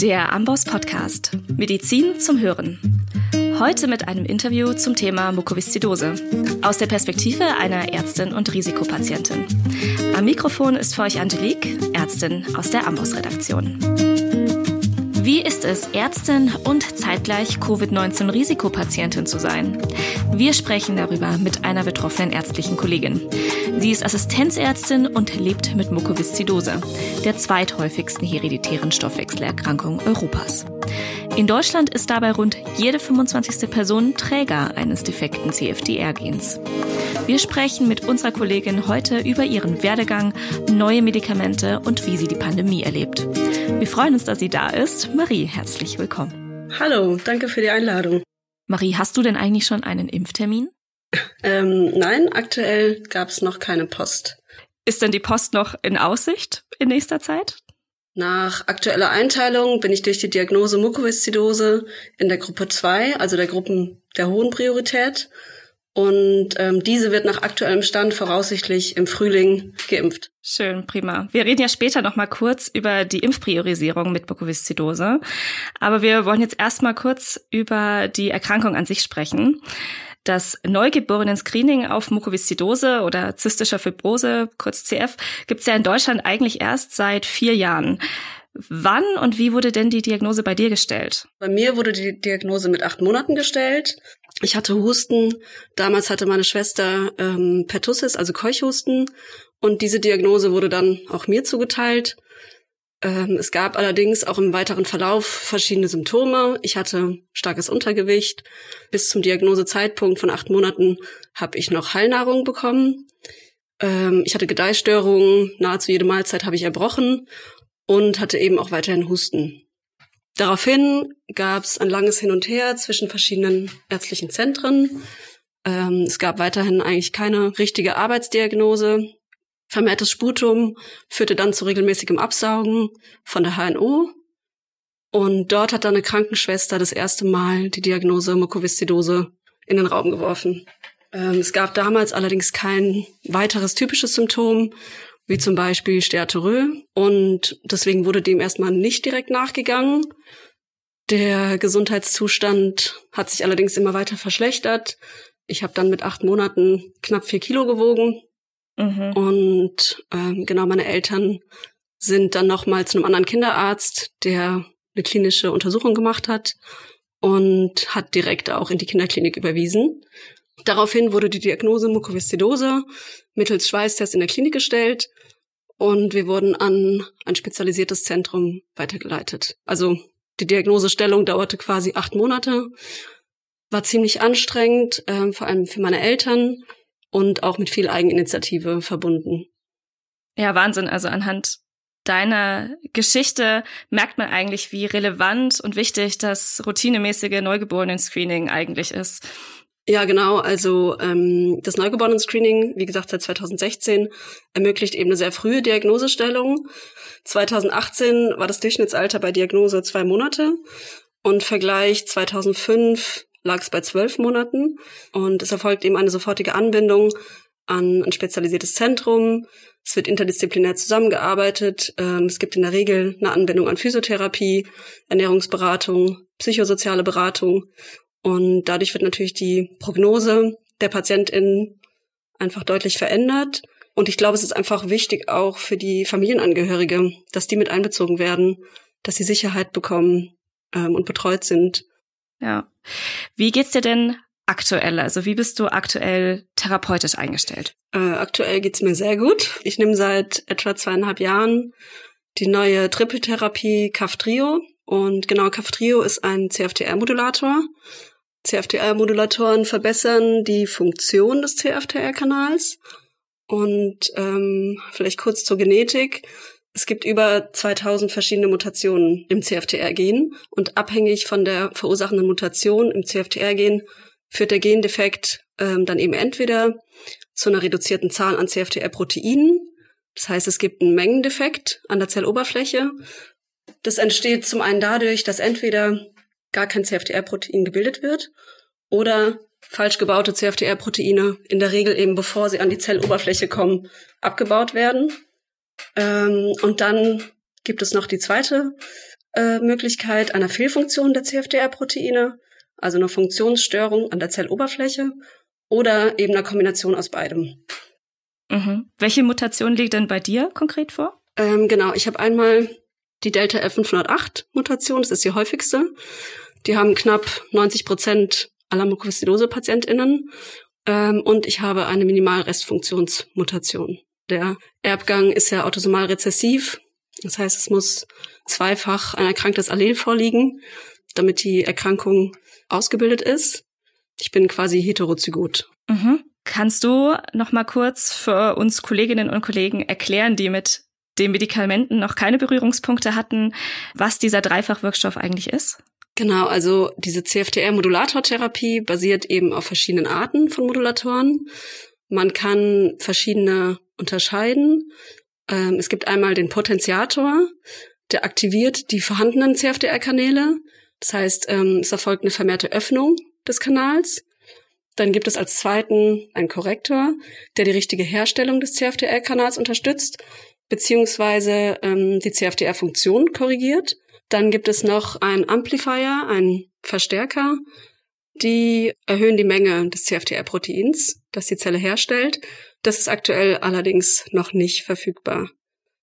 Der Amboss Podcast. Medizin zum Hören. Heute mit einem Interview zum Thema Mukoviszidose. Aus der Perspektive einer Ärztin und Risikopatientin. Am Mikrofon ist für euch Angelique, Ärztin aus der Amboss Redaktion. Wie ist es, Ärztin und zeitgleich Covid-19-Risikopatientin zu sein? Wir sprechen darüber mit einer betroffenen ärztlichen Kollegin. Sie ist Assistenzärztin und lebt mit Mukoviszidose, der zweithäufigsten hereditären Stoffwechselerkrankung Europas. In Deutschland ist dabei rund jede 25. Person Träger eines defekten CFDR-Gens. Wir sprechen mit unserer Kollegin heute über ihren Werdegang, neue Medikamente und wie sie die Pandemie erlebt. Wir freuen uns, dass sie da ist. Marie, herzlich willkommen. Hallo, danke für die Einladung. Marie, hast du denn eigentlich schon einen Impftermin? Ähm, nein, aktuell gab es noch keine Post. Ist denn die Post noch in Aussicht in nächster Zeit? Nach aktueller Einteilung bin ich durch die Diagnose Mukoviszidose in der Gruppe 2, also der Gruppen der hohen Priorität. Und ähm, diese wird nach aktuellem Stand voraussichtlich im Frühling geimpft. Schön, prima. Wir reden ja später noch mal kurz über die Impfpriorisierung mit Mukoviszidose. Aber wir wollen jetzt erstmal kurz über die Erkrankung an sich sprechen. Das Neugeborenen-Screening auf Mukoviszidose oder zystischer Fibrose, kurz CF, gibt es ja in Deutschland eigentlich erst seit vier Jahren. Wann und wie wurde denn die Diagnose bei dir gestellt? Bei mir wurde die Diagnose mit acht Monaten gestellt. Ich hatte Husten. Damals hatte meine Schwester ähm, Pertussis, also Keuchhusten. Und diese Diagnose wurde dann auch mir zugeteilt. Ähm, es gab allerdings auch im weiteren Verlauf verschiedene Symptome. Ich hatte starkes Untergewicht. Bis zum Diagnosezeitpunkt von acht Monaten habe ich noch Heilnahrung bekommen. Ähm, ich hatte Gedeihstörungen. Nahezu jede Mahlzeit habe ich erbrochen und hatte eben auch weiterhin Husten. Daraufhin gab es ein langes Hin und Her zwischen verschiedenen ärztlichen Zentren. Ähm, es gab weiterhin eigentlich keine richtige Arbeitsdiagnose. Vermehrtes Sputum führte dann zu regelmäßigem Absaugen von der HNO. Und dort hat dann eine Krankenschwester das erste Mal die Diagnose Mukoviszidose in den Raum geworfen. Ähm, es gab damals allerdings kein weiteres typisches Symptom, wie zum Beispiel Stertorö. Und deswegen wurde dem erstmal nicht direkt nachgegangen. Der Gesundheitszustand hat sich allerdings immer weiter verschlechtert. Ich habe dann mit acht Monaten knapp vier Kilo gewogen Mhm. Und ähm, genau, meine Eltern sind dann nochmal zu einem anderen Kinderarzt, der eine klinische Untersuchung gemacht hat und hat direkt auch in die Kinderklinik überwiesen. Daraufhin wurde die Diagnose Mukoviszidose mittels Schweißtest in der Klinik gestellt und wir wurden an ein spezialisiertes Zentrum weitergeleitet. Also die Diagnosestellung dauerte quasi acht Monate, war ziemlich anstrengend, äh, vor allem für meine Eltern, und auch mit viel Eigeninitiative verbunden. Ja, Wahnsinn. Also anhand deiner Geschichte merkt man eigentlich, wie relevant und wichtig das routinemäßige Neugeborenen-Screening eigentlich ist. Ja, genau. Also ähm, das Neugeborenen-Screening, wie gesagt, seit 2016 ermöglicht eben eine sehr frühe Diagnosestellung. 2018 war das Durchschnittsalter bei Diagnose zwei Monate und Vergleich 2005 lag es bei zwölf Monaten und es erfolgt eben eine sofortige Anbindung an ein spezialisiertes Zentrum. Es wird interdisziplinär zusammengearbeitet. Ähm, es gibt in der Regel eine Anbindung an Physiotherapie, Ernährungsberatung, psychosoziale Beratung. Und dadurch wird natürlich die Prognose der PatientInnen einfach deutlich verändert. Und ich glaube, es ist einfach wichtig auch für die Familienangehörige, dass die mit einbezogen werden, dass sie Sicherheit bekommen ähm, und betreut sind. Ja. Wie geht's dir denn aktuell? Also wie bist du aktuell therapeutisch eingestellt? Äh, aktuell geht's mir sehr gut. Ich nehme seit etwa zweieinhalb Jahren die neue Trippeltherapie Caftrio. Und genau, Caftrio ist ein CFTR-Modulator. CFTR-Modulatoren verbessern die Funktion des CFTR-Kanals. Und ähm, vielleicht kurz zur Genetik. Es gibt über 2000 verschiedene Mutationen im CFTR-Gen und abhängig von der verursachenden Mutation im CFTR-Gen führt der Gendefekt ähm, dann eben entweder zu einer reduzierten Zahl an CFTR-Proteinen, das heißt, es gibt einen Mengendefekt an der Zelloberfläche. Das entsteht zum einen dadurch, dass entweder gar kein CFTR-Protein gebildet wird oder falsch gebaute CFTR-Proteine in der Regel eben bevor sie an die Zelloberfläche kommen, abgebaut werden. Ähm, und dann gibt es noch die zweite äh, Möglichkeit einer Fehlfunktion der CFTR-Proteine, also eine Funktionsstörung an der Zelloberfläche oder eben eine Kombination aus beidem. Mhm. Welche Mutation liegt denn bei dir konkret vor? Ähm, genau, ich habe einmal die Delta F508-Mutation, das ist die häufigste. Die haben knapp 90 Prozent aller Mukoviszidose-PatientInnen. Ähm, und ich habe eine Minimalrestfunktionsmutation. Der Erbgang ist ja autosomal rezessiv. Das heißt, es muss zweifach ein erkranktes Allel vorliegen, damit die Erkrankung ausgebildet ist. Ich bin quasi heterozygot. Mhm. Kannst du noch mal kurz für uns Kolleginnen und Kollegen erklären, die mit den Medikamenten noch keine Berührungspunkte hatten, was dieser Dreifachwirkstoff eigentlich ist? Genau, also diese CFTR-Modulatortherapie basiert eben auf verschiedenen Arten von Modulatoren. Man kann verschiedene unterscheiden. Ähm, es gibt einmal den Potentiator, der aktiviert die vorhandenen CFTR-Kanäle. Das heißt, ähm, es erfolgt eine vermehrte Öffnung des Kanals. Dann gibt es als zweiten einen Korrektor, der die richtige Herstellung des CFTR-Kanals unterstützt, beziehungsweise ähm, die CFTR-Funktion korrigiert. Dann gibt es noch einen Amplifier, einen Verstärker, die erhöhen die Menge des CFTR-Proteins, das die Zelle herstellt. Das ist aktuell allerdings noch nicht verfügbar.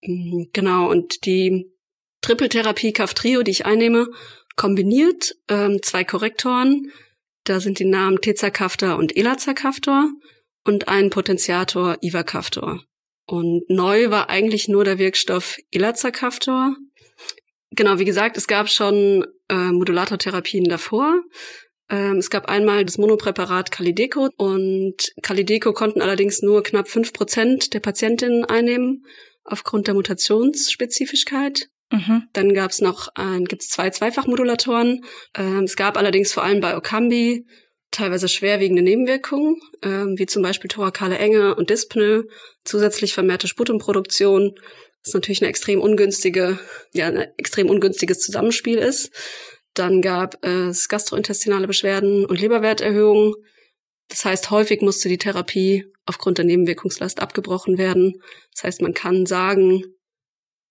Mhm, genau, und die Trippeltherapie Kaftrio, die ich einnehme, kombiniert ähm, zwei Korrektoren. Da sind die Namen Tezacaftor und Elazacaftor und ein Potentiator Ivacaftor. Und neu war eigentlich nur der Wirkstoff Elazacaftor. Genau, wie gesagt, es gab schon äh, Modulatortherapien davor. Ähm, es gab einmal das Monopräparat Calideco und Calideco konnten allerdings nur knapp fünf Prozent der Patientinnen einnehmen aufgrund der Mutationsspezifischkeit. Mhm. Dann gab es noch ein, gibt's zwei Zweifachmodulatoren. Ähm, es gab allerdings vor allem bei Ocambi teilweise schwerwiegende Nebenwirkungen, ähm, wie zum Beispiel thorakale Enge und Dyspnoe, zusätzlich vermehrte Sputumproduktion, was natürlich eine extrem ungünstige, ja, ein extrem ungünstiges Zusammenspiel ist. Dann gab es gastrointestinale Beschwerden und Leberwerterhöhungen. Das heißt, häufig musste die Therapie aufgrund der Nebenwirkungslast abgebrochen werden. Das heißt, man kann sagen,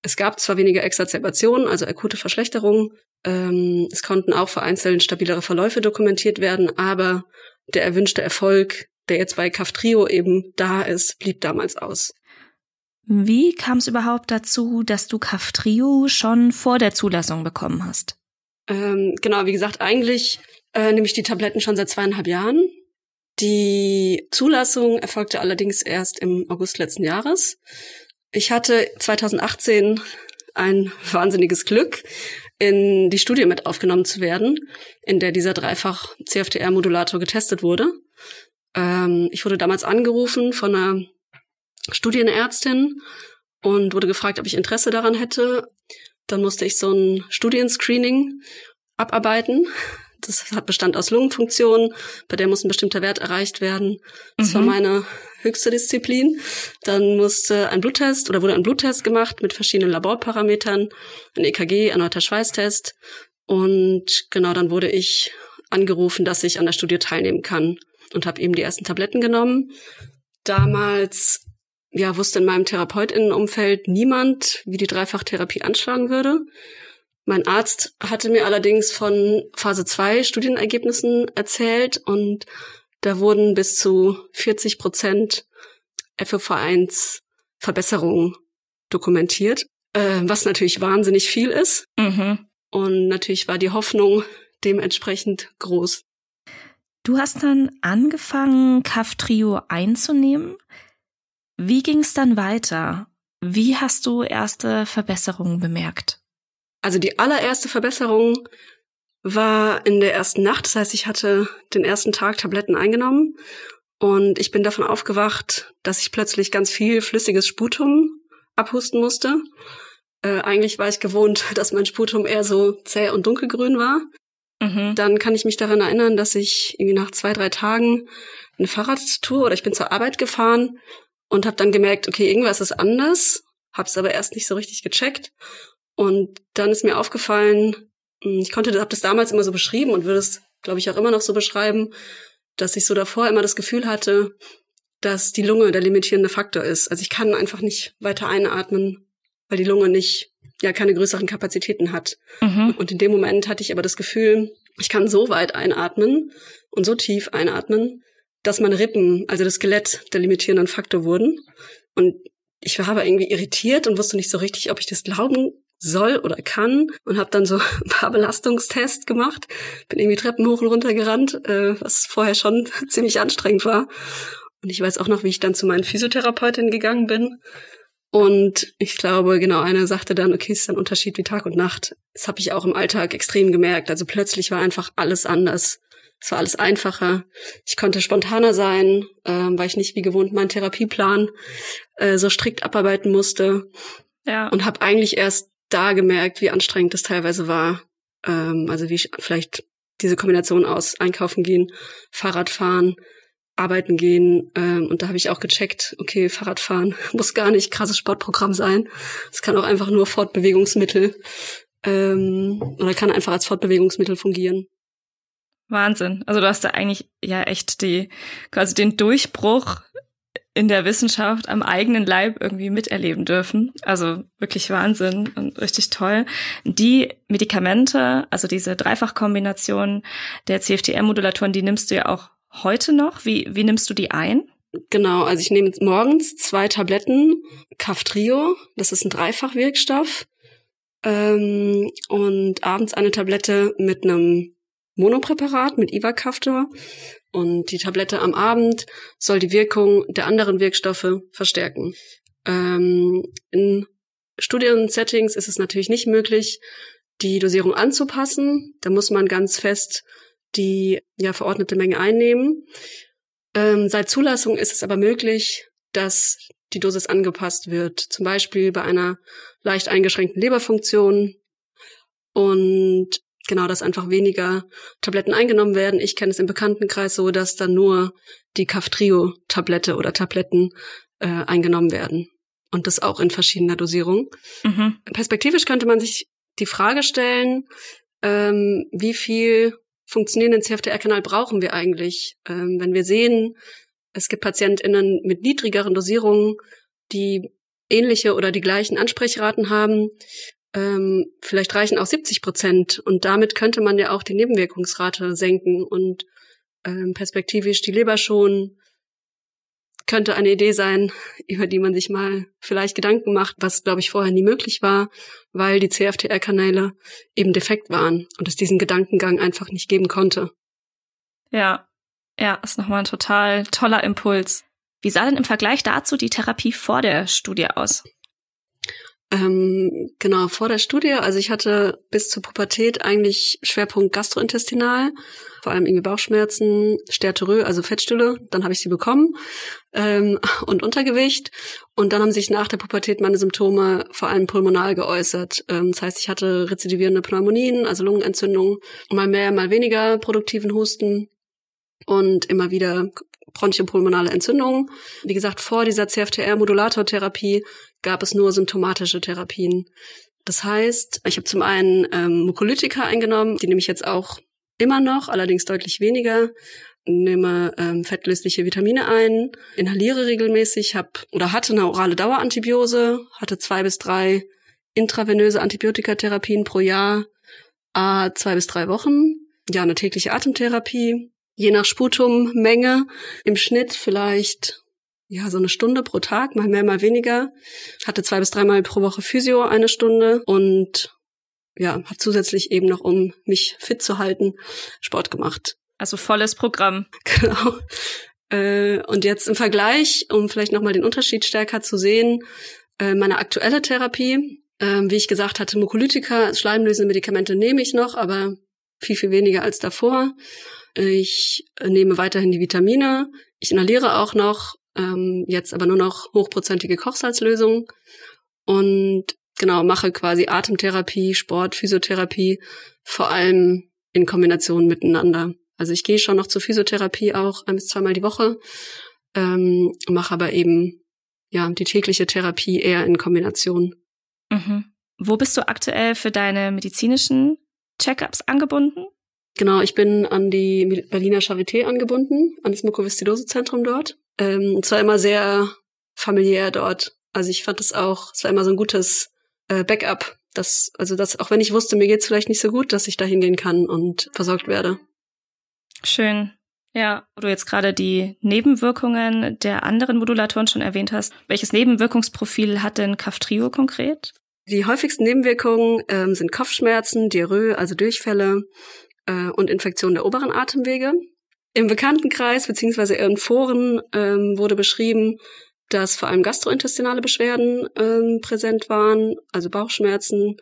es gab zwar weniger Exacerbationen, also akute Verschlechterungen, ähm, es konnten auch vereinzelt stabilere Verläufe dokumentiert werden, aber der erwünschte Erfolg, der jetzt bei Kaftrio eben da ist, blieb damals aus. Wie kam es überhaupt dazu, dass du Kaftrio schon vor der Zulassung bekommen hast? Ähm, genau, wie gesagt, eigentlich äh, nehme ich die Tabletten schon seit zweieinhalb Jahren. Die Zulassung erfolgte allerdings erst im August letzten Jahres. Ich hatte 2018 ein wahnsinniges Glück, in die Studie mit aufgenommen zu werden, in der dieser dreifach CFTR-Modulator getestet wurde. Ähm, ich wurde damals angerufen von einer Studienärztin und wurde gefragt, ob ich Interesse daran hätte. Dann musste ich so ein Studienscreening abarbeiten. Das hat Bestand aus Lungenfunktion, bei der muss ein bestimmter Wert erreicht werden. Das mhm. war meine höchste Disziplin. Dann musste ein Bluttest oder wurde ein Bluttest gemacht mit verschiedenen Laborparametern, ein EKG, erneuter Schweißtest. Und genau dann wurde ich angerufen, dass ich an der Studie teilnehmen kann und habe eben die ersten Tabletten genommen. Damals ja, wusste in meinem Therapeutinnenumfeld niemand, wie die Dreifachtherapie anschlagen würde. Mein Arzt hatte mir allerdings von Phase 2 Studienergebnissen erzählt und da wurden bis zu 40 Prozent FOV1 Verbesserungen dokumentiert, äh, was natürlich wahnsinnig viel ist. Mhm. Und natürlich war die Hoffnung dementsprechend groß. Du hast dann angefangen, Kaftrio einzunehmen. Wie ging es dann weiter? Wie hast du erste Verbesserungen bemerkt? Also die allererste Verbesserung war in der ersten Nacht. Das heißt, ich hatte den ersten Tag Tabletten eingenommen und ich bin davon aufgewacht, dass ich plötzlich ganz viel flüssiges Sputum abhusten musste. Äh, eigentlich war ich gewohnt, dass mein Sputum eher so zäh und dunkelgrün war. Mhm. Dann kann ich mich daran erinnern, dass ich irgendwie nach zwei, drei Tagen eine Fahrradtour oder ich bin zur Arbeit gefahren und habe dann gemerkt, okay, irgendwas ist anders, hab's aber erst nicht so richtig gecheckt. Und dann ist mir aufgefallen, hm, ich konnte, habe das damals immer so beschrieben und würde es, glaube ich, auch immer noch so beschreiben, dass ich so davor immer das Gefühl hatte, dass die Lunge der limitierende Faktor ist. Also ich kann einfach nicht weiter einatmen, weil die Lunge nicht ja keine größeren Kapazitäten hat. Mhm. Und in dem Moment hatte ich aber das Gefühl, ich kann so weit einatmen und so tief einatmen, dass meine Rippen, also das Skelett, der limitierenden Faktor wurden. Und ich war aber irgendwie irritiert und wusste nicht so richtig, ob ich das glauben soll oder kann und habe dann so ein paar Belastungstests gemacht. Bin irgendwie Treppen hoch und runter gerannt, äh, was vorher schon ziemlich anstrengend war. Und ich weiß auch noch, wie ich dann zu meinen Physiotherapeutinnen gegangen bin. Und ich glaube, genau, einer sagte dann, okay, es ist ein Unterschied wie Tag und Nacht. Das habe ich auch im Alltag extrem gemerkt. Also plötzlich war einfach alles anders. Es war alles einfacher. Ich konnte spontaner sein, äh, weil ich nicht wie gewohnt meinen Therapieplan äh, so strikt abarbeiten musste. Ja. Und habe eigentlich erst da gemerkt, wie anstrengend das teilweise war. Ähm, also wie ich vielleicht diese Kombination aus Einkaufen gehen, Fahrradfahren, arbeiten gehen. Ähm, und da habe ich auch gecheckt, okay, Fahrradfahren muss gar nicht krasses Sportprogramm sein. Es kann auch einfach nur Fortbewegungsmittel ähm, oder kann einfach als Fortbewegungsmittel fungieren. Wahnsinn. Also du hast da eigentlich ja echt die quasi den Durchbruch in der Wissenschaft am eigenen Leib irgendwie miterleben dürfen. Also wirklich Wahnsinn und richtig toll. Die Medikamente, also diese Dreifachkombination der CFTR-Modulatoren, die nimmst du ja auch heute noch. Wie, wie nimmst du die ein? Genau, also ich nehme morgens zwei Tabletten Caftrio, das ist ein Dreifachwirkstoff, ähm, und abends eine Tablette mit einem Monopräparat mit Ivacaftor und die Tablette am Abend soll die Wirkung der anderen Wirkstoffe verstärken. Ähm, in Studiensettings ist es natürlich nicht möglich, die Dosierung anzupassen. Da muss man ganz fest die ja verordnete Menge einnehmen. Ähm, seit Zulassung ist es aber möglich, dass die Dosis angepasst wird, zum Beispiel bei einer leicht eingeschränkten Leberfunktion und genau, dass einfach weniger Tabletten eingenommen werden. Ich kenne es im Bekanntenkreis so, dass dann nur die Kaftrio-Tablette oder Tabletten äh, eingenommen werden. Und das auch in verschiedener Dosierung. Mhm. Perspektivisch könnte man sich die Frage stellen, ähm, wie viel funktionierenden CFTR-Kanal brauchen wir eigentlich? Ähm, wenn wir sehen, es gibt PatientInnen mit niedrigeren Dosierungen, die ähnliche oder die gleichen Ansprechraten haben, ähm, vielleicht reichen auch 70 Prozent. Und damit könnte man ja auch die Nebenwirkungsrate senken und ähm, perspektivisch die Leber schonen. Könnte eine Idee sein, über die man sich mal vielleicht Gedanken macht, was, glaube ich, vorher nie möglich war, weil die CFTR-Kanäle eben defekt waren und es diesen Gedankengang einfach nicht geben konnte. Ja, ja, ist nochmal ein total toller Impuls. Wie sah denn im Vergleich dazu die Therapie vor der Studie aus? Ähm, genau, vor der Studie, also ich hatte bis zur Pubertät eigentlich Schwerpunkt gastrointestinal, vor allem irgendwie Bauchschmerzen, Stertorö, also Fettstülle, dann habe ich sie bekommen ähm, und Untergewicht und dann haben sich nach der Pubertät meine Symptome vor allem pulmonal geäußert. Ähm, das heißt, ich hatte rezidivierende Pneumonien, also Lungenentzündung, mal mehr, mal weniger produktiven Husten und immer wieder bronchopulmonale Entzündungen. Wie gesagt, vor dieser CFTR-Modulatortherapie gab es nur symptomatische Therapien. Das heißt, ich habe zum einen ähm, Mukolytika eingenommen, die nehme ich jetzt auch immer noch, allerdings deutlich weniger. Nehme ähm, fettlösliche Vitamine ein, inhaliere regelmäßig, habe oder hatte eine orale Dauerantibiose, hatte zwei bis drei intravenöse Antibiotikatherapien pro Jahr, a zwei bis drei Wochen, ja eine tägliche Atemtherapie, je nach Sputummenge im Schnitt vielleicht ja, so eine Stunde pro Tag, mal mehr, mal weniger. Hatte zwei bis dreimal pro Woche Physio eine Stunde und ja, hat zusätzlich eben noch, um mich fit zu halten, Sport gemacht. Also volles Programm. Genau. Äh, und jetzt im Vergleich, um vielleicht nochmal den Unterschied stärker zu sehen, äh, meine aktuelle Therapie, äh, wie ich gesagt hatte, Mukolytika, schleimlösende Medikamente nehme ich noch, aber viel, viel weniger als davor. Ich nehme weiterhin die Vitamine. Ich inhaliere auch noch ähm, jetzt aber nur noch hochprozentige Kochsalzlösungen und genau mache quasi Atemtherapie, Sport, Physiotherapie, vor allem in Kombination miteinander. Also ich gehe schon noch zur Physiotherapie auch ein bis zweimal die Woche, ähm, mache aber eben ja die tägliche Therapie eher in Kombination. Mhm. Wo bist du aktuell für deine medizinischen Checkups angebunden? Genau, ich bin an die Berliner Charité angebunden, an das Mukoviszidose-Zentrum dort. Ähm, es war immer sehr familiär dort. Also ich fand es auch, es war immer so ein gutes äh, Backup. Das, also das, auch wenn ich wusste, mir geht's vielleicht nicht so gut, dass ich da hingehen kann und versorgt werde. Schön. Ja, wo du jetzt gerade die Nebenwirkungen der anderen Modulatoren schon erwähnt hast. Welches Nebenwirkungsprofil hat denn Kaftrio konkret? Die häufigsten Nebenwirkungen ähm, sind Kopfschmerzen, Diarrhoe, also Durchfälle äh, und Infektionen der oberen Atemwege. Im Bekanntenkreis beziehungsweise in Foren ähm, wurde beschrieben, dass vor allem gastrointestinale Beschwerden ähm, präsent waren, also Bauchschmerzen,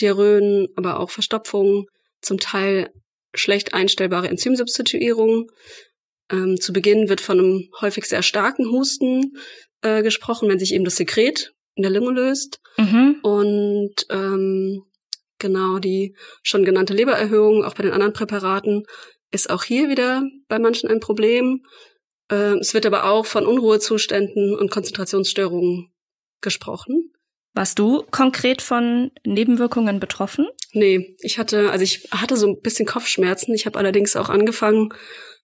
Diarrhoen, aber auch Verstopfungen, zum Teil schlecht einstellbare Enzymsubstituierung. Ähm, zu Beginn wird von einem häufig sehr starken Husten äh, gesprochen, wenn sich eben das Sekret in der Lunge löst. Mhm. Und ähm, genau die schon genannte Lebererhöhung, auch bei den anderen Präparaten, ist auch hier wieder bei manchen ein Problem. Äh, es wird aber auch von Unruhezuständen und Konzentrationsstörungen gesprochen. Warst du konkret von Nebenwirkungen betroffen? Nee, ich hatte, also ich hatte so ein bisschen Kopfschmerzen. Ich habe allerdings auch angefangen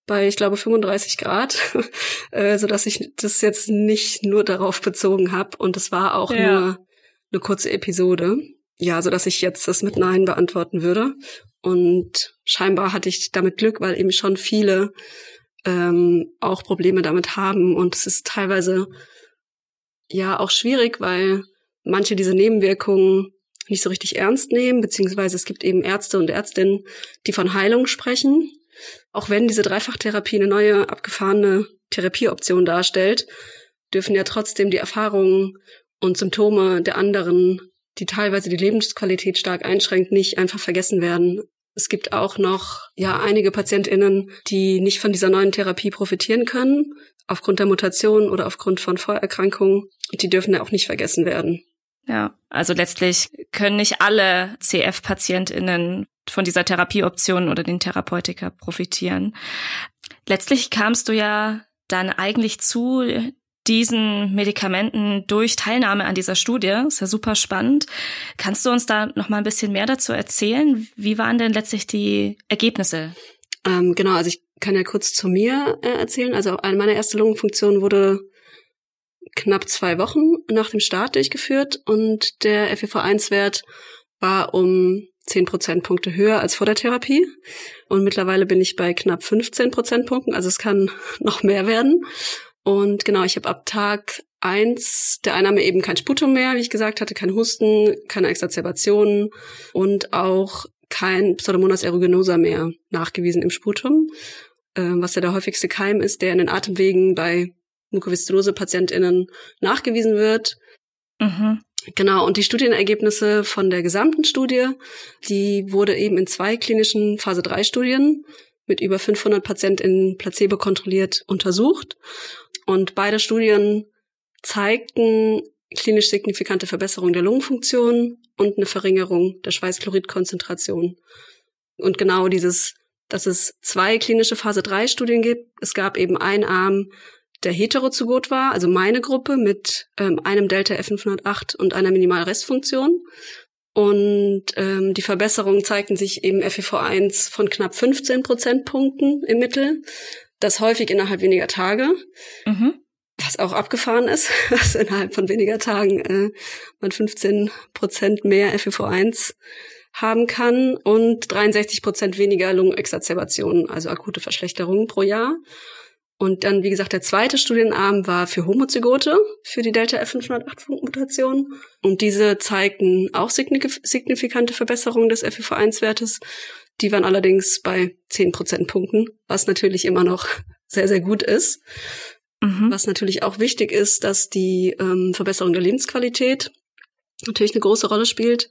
bei, ich glaube, 35 Grad, äh, so dass ich das jetzt nicht nur darauf bezogen habe. Und es war auch ja. nur eine kurze Episode. Ja, so dass ich jetzt das mit Nein beantworten würde. Und scheinbar hatte ich damit Glück, weil eben schon viele ähm, auch Probleme damit haben. Und es ist teilweise ja auch schwierig, weil manche diese Nebenwirkungen nicht so richtig ernst nehmen, beziehungsweise es gibt eben Ärzte und Ärztinnen, die von Heilung sprechen. Auch wenn diese Dreifachtherapie eine neue, abgefahrene Therapieoption darstellt, dürfen ja trotzdem die Erfahrungen und Symptome der anderen, die teilweise die Lebensqualität stark einschränkt, nicht einfach vergessen werden. Es gibt auch noch, ja, einige PatientInnen, die nicht von dieser neuen Therapie profitieren können, aufgrund der Mutation oder aufgrund von Vorerkrankungen. Die dürfen ja auch nicht vergessen werden. Ja, also letztlich können nicht alle CF-PatientInnen von dieser Therapieoption oder den Therapeutika profitieren. Letztlich kamst du ja dann eigentlich zu diesen Medikamenten durch Teilnahme an dieser Studie. Ist ja super spannend. Kannst du uns da noch mal ein bisschen mehr dazu erzählen? Wie waren denn letztlich die Ergebnisse? Ähm, genau, also ich kann ja kurz zu mir äh, erzählen. Also eine meiner ersten Lungenfunktion wurde knapp zwei Wochen nach dem Start durchgeführt und der FEV1-Wert war um 10 Prozentpunkte höher als vor der Therapie. Und mittlerweile bin ich bei knapp 15 Prozentpunkten, also es kann noch mehr werden. Und genau, ich habe ab Tag eins der Einnahme eben kein Sputum mehr, wie ich gesagt hatte, kein Husten, keine Exacerbationen und auch kein Pseudomonas aeruginosa mehr nachgewiesen im Sputum, äh, was ja der häufigste Keim ist, der in den Atemwegen bei Mukoviszidose-PatientInnen nachgewiesen wird. Mhm. Genau, und die Studienergebnisse von der gesamten Studie, die wurde eben in zwei klinischen Phase-3-Studien mit über 500 PatientInnen placebo kontrolliert untersucht. Und beide Studien zeigten klinisch signifikante Verbesserung der Lungenfunktion und eine Verringerung der Schweißchloridkonzentration. Und genau dieses, dass es zwei klinische Phase-3-Studien gibt. Es gab eben einen Arm, der heterozygot war, also meine Gruppe mit ähm, einem Delta F508 und einer Minimalrestfunktion. Und ähm, die Verbesserungen zeigten sich im FEV1 von knapp 15 Prozentpunkten im Mittel, das häufig innerhalb weniger Tage, mhm. was auch abgefahren ist, dass innerhalb von weniger Tagen äh, man 15 Prozent mehr FEV1 haben kann und 63 Prozent weniger Lungenexazerbationen, also akute Verschlechterungen pro Jahr. Und dann, wie gesagt, der zweite Studienarm war für Homozygote, für die Delta F508-Mutation. Und diese zeigten auch signifikante Verbesserungen des FEV1-Wertes. Die waren allerdings bei 10 Prozentpunkten, was natürlich immer noch sehr, sehr gut ist. Mhm. Was natürlich auch wichtig ist, dass die ähm, Verbesserung der Lebensqualität natürlich eine große Rolle spielt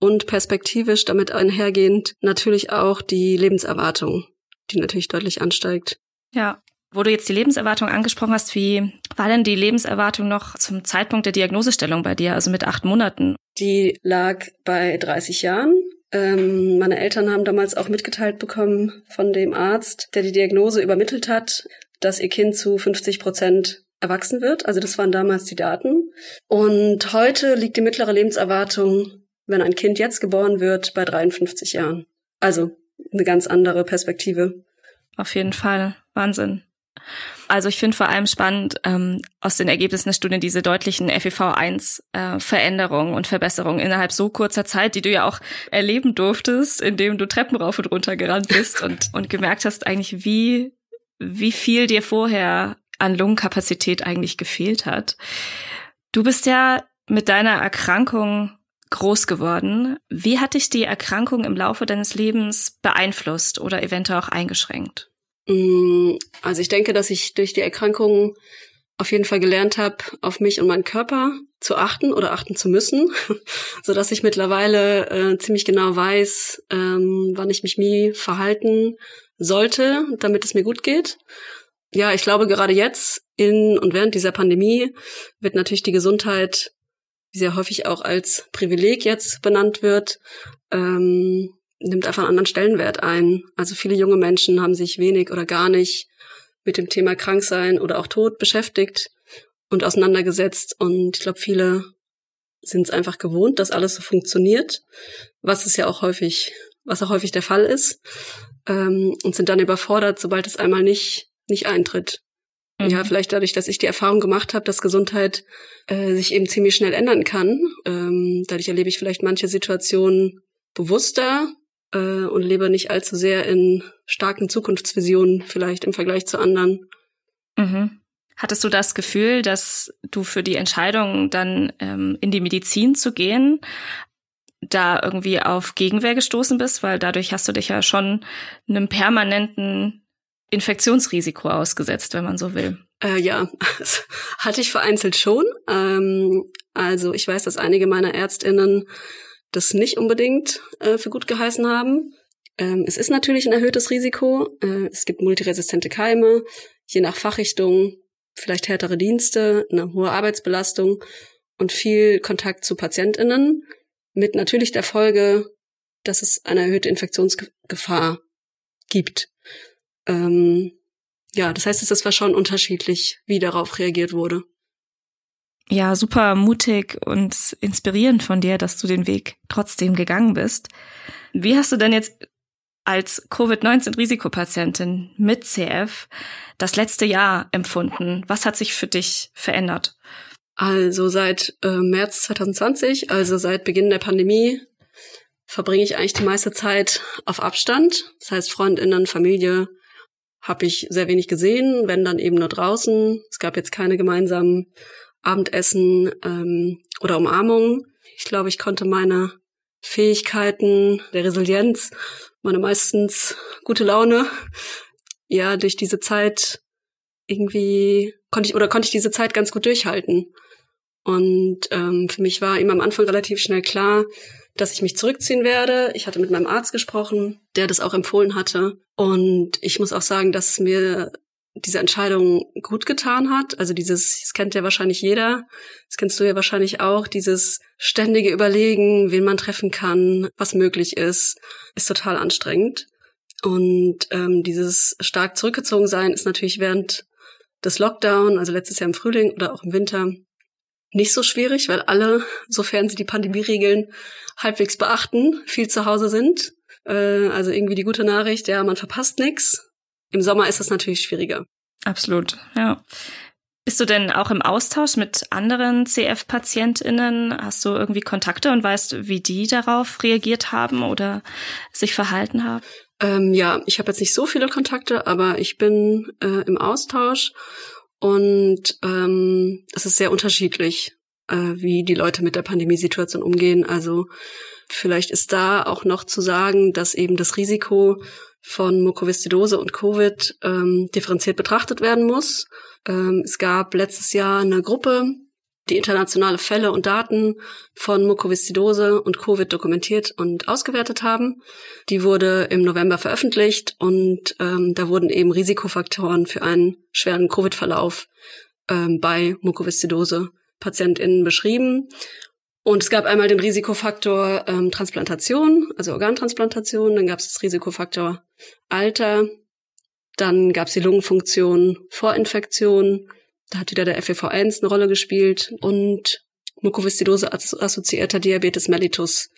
und perspektivisch damit einhergehend natürlich auch die Lebenserwartung, die natürlich deutlich ansteigt. Ja, wo du jetzt die Lebenserwartung angesprochen hast, wie war denn die Lebenserwartung noch zum Zeitpunkt der Diagnosestellung bei dir, also mit acht Monaten? Die lag bei 30 Jahren. Ähm, meine Eltern haben damals auch mitgeteilt bekommen von dem Arzt, der die Diagnose übermittelt hat, dass ihr Kind zu 50 Prozent erwachsen wird. Also das waren damals die Daten. Und heute liegt die mittlere Lebenserwartung, wenn ein Kind jetzt geboren wird, bei 53 Jahren. Also eine ganz andere Perspektive. Auf jeden Fall. Wahnsinn. Also ich finde vor allem spannend ähm, aus den Ergebnissen der Studie diese deutlichen FEV1-Veränderungen äh, und Verbesserungen innerhalb so kurzer Zeit, die du ja auch erleben durftest, indem du Treppen rauf und runter gerannt bist und, und gemerkt hast eigentlich, wie, wie viel dir vorher an Lungenkapazität eigentlich gefehlt hat. Du bist ja mit deiner Erkrankung groß geworden. Wie hat dich die Erkrankung im Laufe deines Lebens beeinflusst oder eventuell auch eingeschränkt? Mm, also ich denke, dass ich durch die Erkrankung auf jeden Fall gelernt habe, auf mich und meinen Körper zu achten oder achten zu müssen, so dass ich mittlerweile äh, ziemlich genau weiß, ähm, wann ich mich wie verhalten sollte, damit es mir gut geht. Ja, ich glaube, gerade jetzt in und während dieser Pandemie wird natürlich die Gesundheit, sehr häufig auch als Privileg jetzt benannt wird, ähm, nimmt einfach einen anderen Stellenwert ein. Also viele junge Menschen haben sich wenig oder gar nicht mit dem Thema Kranksein oder auch Tod beschäftigt und auseinandergesetzt. Und ich glaube, viele sind es einfach gewohnt, dass alles so funktioniert, was es ja auch häufig, was auch häufig der Fall ist, ähm, und sind dann überfordert, sobald es einmal nicht nicht eintritt. Mhm. Ja, vielleicht dadurch, dass ich die Erfahrung gemacht habe, dass Gesundheit äh, sich eben ziemlich schnell ändern kann. Ähm, dadurch erlebe ich vielleicht manche Situationen bewusster äh, und lebe nicht allzu sehr in starken Zukunftsvisionen, vielleicht im Vergleich zu anderen. Mhm. Hattest du das Gefühl, dass du für die Entscheidung, dann ähm, in die Medizin zu gehen, da irgendwie auf Gegenwehr gestoßen bist? Weil dadurch hast du dich ja schon einem permanenten Infektionsrisiko ausgesetzt, wenn man so will. Äh, ja, das hatte ich vereinzelt schon. Ähm, also ich weiß, dass einige meiner Ärztinnen das nicht unbedingt äh, für gut geheißen haben. Ähm, es ist natürlich ein erhöhtes Risiko. Äh, es gibt multiresistente Keime, je nach Fachrichtung vielleicht härtere Dienste, eine hohe Arbeitsbelastung und viel Kontakt zu PatientInnen mit natürlich der Folge, dass es eine erhöhte Infektionsgefahr gibt. Ähm, ja, das heißt, es war schon unterschiedlich, wie darauf reagiert wurde. Ja, super mutig und inspirierend von dir, dass du den Weg trotzdem gegangen bist. Wie hast du denn jetzt als Covid-19-Risikopatientin mit CF das letzte Jahr empfunden? Was hat sich für dich verändert? Also seit äh, März 2020, also seit Beginn der Pandemie, verbringe ich eigentlich die meiste Zeit auf Abstand. Das heißt, Freundinnen, Familie habe ich sehr wenig gesehen, wenn dann eben nur draußen. Es gab jetzt keine gemeinsamen Abendessen ähm, oder Umarmungen. Ich glaube, ich konnte meine Fähigkeiten der Resilienz, meine meistens gute Laune, ja, durch diese Zeit irgendwie konnte ich oder konnte ich diese Zeit ganz gut durchhalten. Und ähm, für mich war eben am Anfang relativ schnell klar, dass ich mich zurückziehen werde. Ich hatte mit meinem Arzt gesprochen, der das auch empfohlen hatte. Und ich muss auch sagen, dass mir diese Entscheidung gut getan hat. Also dieses, das kennt ja wahrscheinlich jeder, das kennst du ja wahrscheinlich auch, dieses ständige Überlegen, wen man treffen kann, was möglich ist, ist total anstrengend. Und ähm, dieses stark zurückgezogen sein ist natürlich während des Lockdown, also letztes Jahr im Frühling oder auch im Winter, nicht so schwierig, weil alle, sofern sie die Pandemieregeln halbwegs beachten, viel zu Hause sind. Äh, also irgendwie die gute Nachricht, ja, man verpasst nichts. Im Sommer ist das natürlich schwieriger. Absolut, ja. Bist du denn auch im Austausch mit anderen CF-PatientInnen? Hast du irgendwie Kontakte und weißt, wie die darauf reagiert haben oder sich verhalten haben? Ähm, ja, ich habe jetzt nicht so viele Kontakte, aber ich bin äh, im Austausch und ähm, es ist sehr unterschiedlich, äh, wie die Leute mit der Pandemiesituation umgehen. Also vielleicht ist da auch noch zu sagen, dass eben das Risiko von Mukoviszidose und Covid ähm, differenziert betrachtet werden muss. Ähm, es gab letztes Jahr eine Gruppe, die internationale Fälle und Daten von Mukoviszidose und Covid dokumentiert und ausgewertet haben. Die wurde im November veröffentlicht und ähm, da wurden eben Risikofaktoren für einen schweren Covid-Verlauf ähm, bei Mukoviszidose PatientInnen beschrieben. Und es gab einmal den Risikofaktor ähm, Transplantation, also Organtransplantation, dann gab es das Risikofaktor Alter, dann gab es die Lungenfunktion Vorinfektion, da hat wieder der FEV1 eine Rolle gespielt und Mukoviszidose assoziierter Diabetes mellitus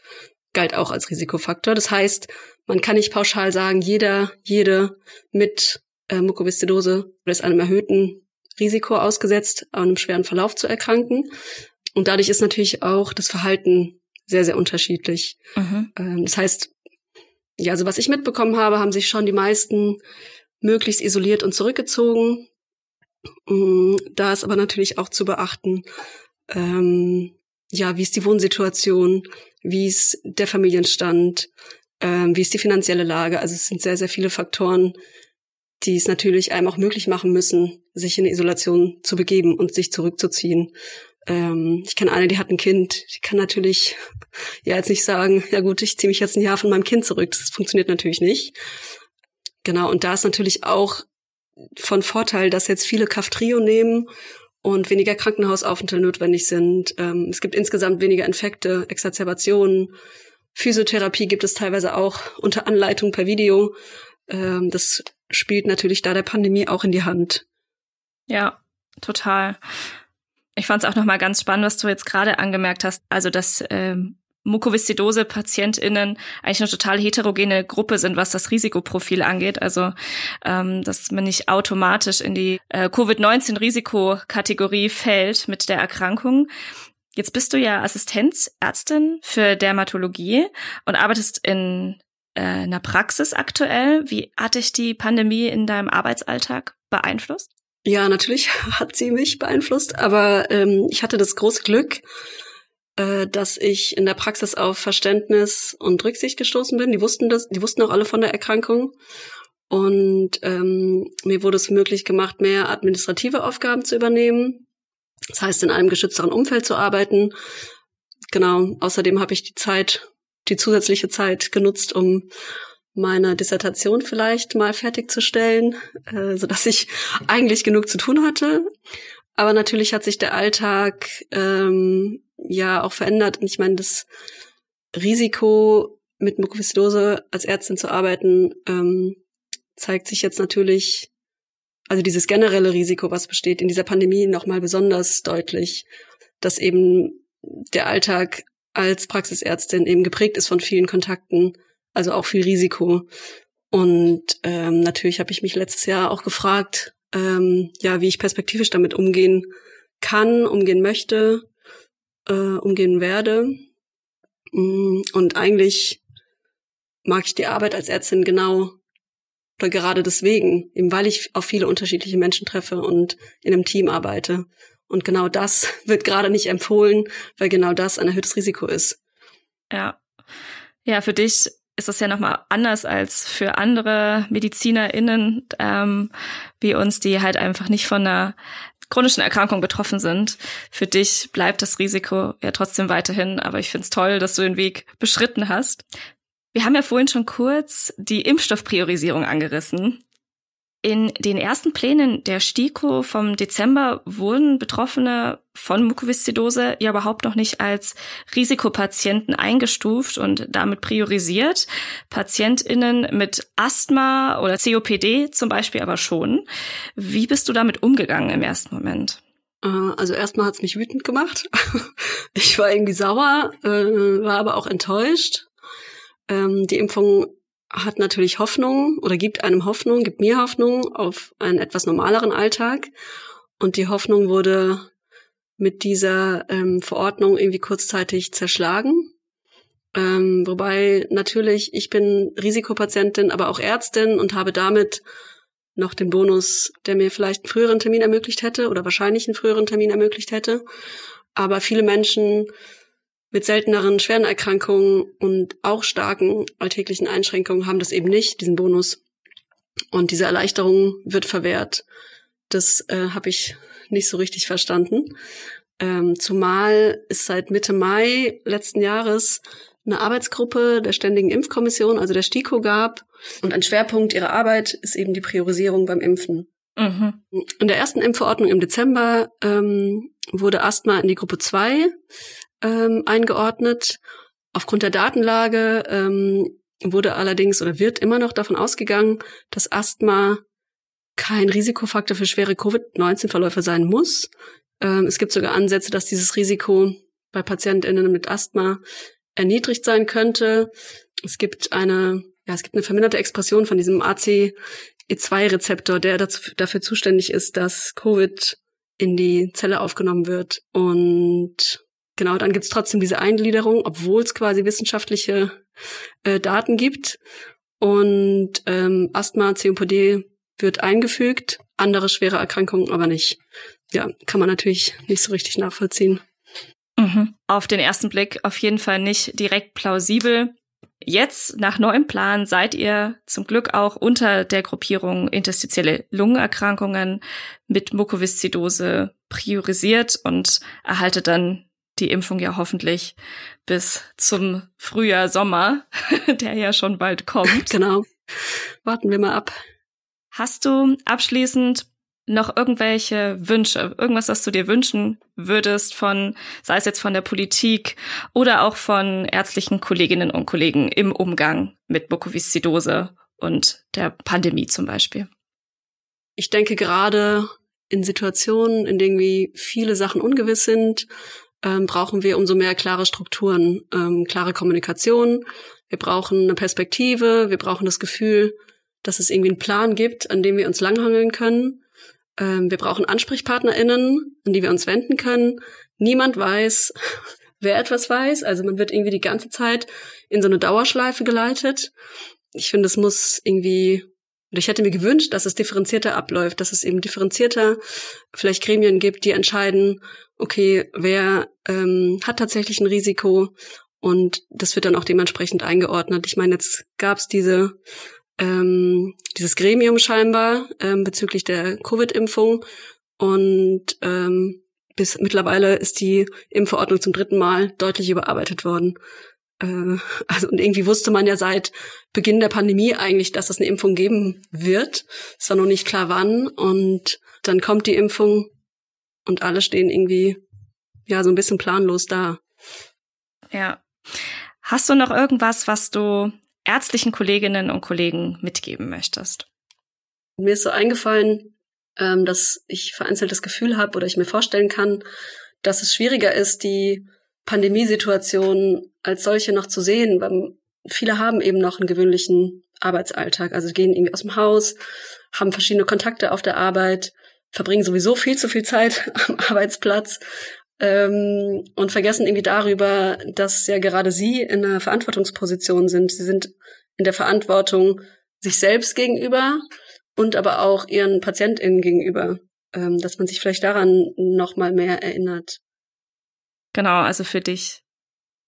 galt auch als Risikofaktor. Das heißt, man kann nicht pauschal sagen, jeder, jede mit äh, Mukoviszidose oder ist einem erhöhten Risiko ausgesetzt, an einem schweren Verlauf zu erkranken. Und dadurch ist natürlich auch das Verhalten sehr, sehr unterschiedlich. Mhm. Ähm, das heißt, ja, also was ich mitbekommen habe, haben sich schon die meisten möglichst isoliert und zurückgezogen. Mm, da ist aber natürlich auch zu beachten, ähm, ja, wie ist die Wohnsituation, wie ist der Familienstand, ähm, wie ist die finanzielle Lage. Also es sind sehr, sehr viele Faktoren, die es natürlich einem auch möglich machen müssen, sich in Isolation zu begeben und sich zurückzuziehen. Ähm, ich kenne eine, die hat ein Kind, die kann natürlich ja jetzt nicht sagen, ja gut, ich ziehe mich jetzt ein Jahr von meinem Kind zurück. Das funktioniert natürlich nicht. Genau, und da ist natürlich auch von Vorteil, dass jetzt viele Kaftrio nehmen und weniger Krankenhausaufenthalte notwendig sind. Ähm, es gibt insgesamt weniger Infekte, Exacerbationen. Physiotherapie gibt es teilweise auch unter Anleitung per Video. Ähm, das spielt natürlich da der Pandemie auch in die Hand. Ja, total. Ich fand es auch nochmal ganz spannend, was du jetzt gerade angemerkt hast. Also, dass ähm, Mukoviszidose-PatientInnen eigentlich eine total heterogene Gruppe sind, was das Risikoprofil angeht. Also, ähm, dass man nicht automatisch in die äh, Covid-19-Risikokategorie fällt mit der Erkrankung. Jetzt bist du ja Assistenzärztin für Dermatologie und arbeitest in äh, einer Praxis aktuell. Wie hat dich die Pandemie in deinem Arbeitsalltag beeinflusst? Ja, natürlich hat sie mich beeinflusst, aber ähm, ich hatte das große Glück, äh, dass ich in der Praxis auf Verständnis und Rücksicht gestoßen bin. Die wussten das, die wussten auch alle von der Erkrankung. Und ähm, mir wurde es möglich gemacht, mehr administrative Aufgaben zu übernehmen. Das heißt, in einem geschützteren Umfeld zu arbeiten. Genau. Außerdem habe ich die Zeit, die zusätzliche Zeit genutzt, um meine Dissertation vielleicht mal fertigzustellen, äh, so dass ich eigentlich genug zu tun hatte. Aber natürlich hat sich der Alltag ähm, ja auch verändert. Und ich meine, das Risiko, mit Mukoviszidose als Ärztin zu arbeiten, ähm, zeigt sich jetzt natürlich, also dieses generelle Risiko, was besteht in dieser Pandemie, nochmal besonders deutlich, dass eben der Alltag als Praxisärztin eben geprägt ist von vielen Kontakten, also auch viel Risiko. Und ähm, natürlich habe ich mich letztes Jahr auch gefragt, ähm, ja, wie ich perspektivisch damit umgehen kann, umgehen möchte, äh, umgehen werde. Mm, und eigentlich mag ich die Arbeit als Ärztin genau oder gerade deswegen, eben weil ich auf viele unterschiedliche Menschen treffe und in einem Team arbeite. Und genau das wird gerade nicht empfohlen, weil genau das ein erhöhtes Risiko ist. Ja. Ja, für dich ist das ja nochmal anders als für andere MedizinerInnen ähm, wie uns, die halt einfach nicht von einer chronischen Erkrankung betroffen sind. Für dich bleibt das Risiko ja trotzdem weiterhin, aber ich finde es toll, dass du den Weg beschritten hast. Wir haben ja vorhin schon kurz die Impfstoffpriorisierung angerissen. In den ersten Plänen der STIKO vom Dezember wurden Betroffene von Mukoviszidose ja überhaupt noch nicht als Risikopatienten eingestuft und damit priorisiert. PatientInnen mit Asthma oder COPD zum Beispiel aber schon. Wie bist du damit umgegangen im ersten Moment? Äh, also erstmal hat's mich wütend gemacht. Ich war irgendwie sauer, äh, war aber auch enttäuscht. Ähm, die Impfung hat natürlich Hoffnung oder gibt einem Hoffnung, gibt mir Hoffnung auf einen etwas normaleren Alltag. Und die Hoffnung wurde mit dieser ähm, Verordnung irgendwie kurzzeitig zerschlagen. Ähm, wobei natürlich, ich bin Risikopatientin, aber auch Ärztin und habe damit noch den Bonus, der mir vielleicht einen früheren Termin ermöglicht hätte oder wahrscheinlich einen früheren Termin ermöglicht hätte. Aber viele Menschen mit selteneren schweren Erkrankungen und auch starken alltäglichen Einschränkungen haben das eben nicht, diesen Bonus. Und diese Erleichterung wird verwehrt. Das äh, habe ich nicht so richtig verstanden. Ähm, zumal es seit Mitte Mai letzten Jahres eine Arbeitsgruppe der Ständigen Impfkommission, also der STIKO, gab. Und ein Schwerpunkt ihrer Arbeit ist eben die Priorisierung beim Impfen. Mhm. In der ersten Impfverordnung im Dezember ähm, wurde Asthma in die Gruppe 2 ähm, eingeordnet. Aufgrund der Datenlage ähm, wurde allerdings oder wird immer noch davon ausgegangen, dass Asthma kein Risikofaktor für schwere Covid-19-Verläufe sein muss. Ähm, es gibt sogar Ansätze, dass dieses Risiko bei PatientInnen mit Asthma erniedrigt sein könnte. Es gibt eine, ja, es gibt eine verminderte Expression von diesem AC E2-Rezeptor, der dazu, dafür zuständig ist, dass Covid in die Zelle aufgenommen wird. Und genau, dann gibt's trotzdem diese Eingliederung, obwohl es quasi wissenschaftliche äh, Daten gibt. Und ähm, Asthma, COPD wird eingefügt, andere schwere Erkrankungen aber nicht. Ja, kann man natürlich nicht so richtig nachvollziehen. Mhm. Auf den ersten Blick auf jeden Fall nicht direkt plausibel. Jetzt, nach neuem Plan, seid ihr zum Glück auch unter der Gruppierung interstitielle Lungenerkrankungen mit Mukoviszidose priorisiert und erhaltet dann die Impfung ja hoffentlich bis zum Frühjahr, Sommer, der ja schon bald kommt. Genau. Warten wir mal ab. Hast du abschließend noch irgendwelche Wünsche, irgendwas, was du dir wünschen würdest von, sei es jetzt von der Politik oder auch von ärztlichen Kolleginnen und Kollegen im Umgang mit Mukoviszidose und der Pandemie zum Beispiel? Ich denke gerade in Situationen, in denen wie viele Sachen ungewiss sind, ähm, brauchen wir umso mehr klare Strukturen, ähm, klare Kommunikation. Wir brauchen eine Perspektive, wir brauchen das Gefühl, dass es irgendwie einen Plan gibt, an dem wir uns langhangeln können. Ähm, wir brauchen AnsprechpartnerInnen, an die wir uns wenden können. Niemand weiß, wer etwas weiß. Also man wird irgendwie die ganze Zeit in so eine Dauerschleife geleitet. Ich finde, es muss irgendwie, und ich hätte mir gewünscht, dass es differenzierter abläuft, dass es eben differenzierter vielleicht Gremien gibt, die entscheiden, okay, wer ähm, hat tatsächlich ein Risiko und das wird dann auch dementsprechend eingeordnet. Ich meine, jetzt gab es diese ähm, dieses Gremium scheinbar ähm, bezüglich der Covid-Impfung. Und ähm, bis mittlerweile ist die Impfverordnung zum dritten Mal deutlich überarbeitet worden. Äh, also und irgendwie wusste man ja seit Beginn der Pandemie eigentlich, dass es eine Impfung geben wird. Es war noch nicht klar wann. Und dann kommt die Impfung und alle stehen irgendwie ja so ein bisschen planlos da. Ja. Hast du noch irgendwas, was du ärztlichen Kolleginnen und Kollegen mitgeben möchtest? Mir ist so eingefallen, ähm, dass ich vereinzelt das Gefühl habe oder ich mir vorstellen kann, dass es schwieriger ist, die Pandemiesituation als solche noch zu sehen, weil viele haben eben noch einen gewöhnlichen Arbeitsalltag, also gehen irgendwie aus dem Haus, haben verschiedene Kontakte auf der Arbeit, verbringen sowieso viel zu viel Zeit am Arbeitsplatz ähm, und vergessen irgendwie darüber, dass ja gerade sie in einer Verantwortungsposition sind. Sie sind in der Verantwortung sich selbst gegenüber und aber auch ihren PatientInnen gegenüber, ähm, dass man sich vielleicht daran noch mal mehr erinnert. Genau, also für dich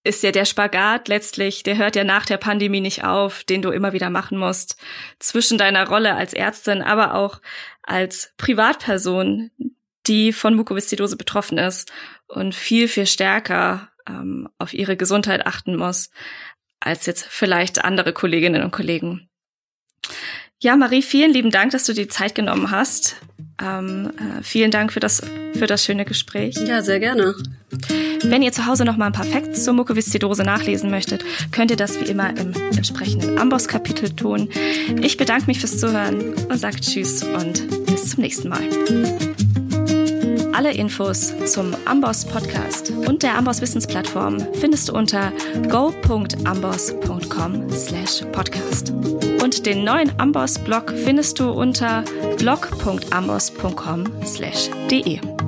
ist ja der Spagat letztlich, der hört ja nach der Pandemie nicht auf, den du immer wieder machen musst, zwischen deiner Rolle als Ärztin, aber auch als Privatperson, die von Mukoviszidose betroffen ist und viel, viel stärker ähm, auf ihre Gesundheit achten muss, als jetzt vielleicht andere Kolleginnen und Kollegen. Ja, Marie, vielen lieben Dank, dass du die Zeit genommen hast. Ähm, äh, vielen Dank für das, für das schöne Gespräch. Ja, sehr gerne. Wenn ihr zu Hause noch mal ein paar Facts zur Mukoviszidose nachlesen möchtet, könnt ihr das wie immer im entsprechenden Amboss-Kapitel tun. Ich bedanke mich fürs Zuhören und sage Tschüss und bis zum nächsten Mal. Alle Infos zum Amboss Podcast und der Amboss Wissensplattform findest du unter go.amboss.com/podcast. Und den neuen Amboss Blog findest du unter blog.amboss.com/de.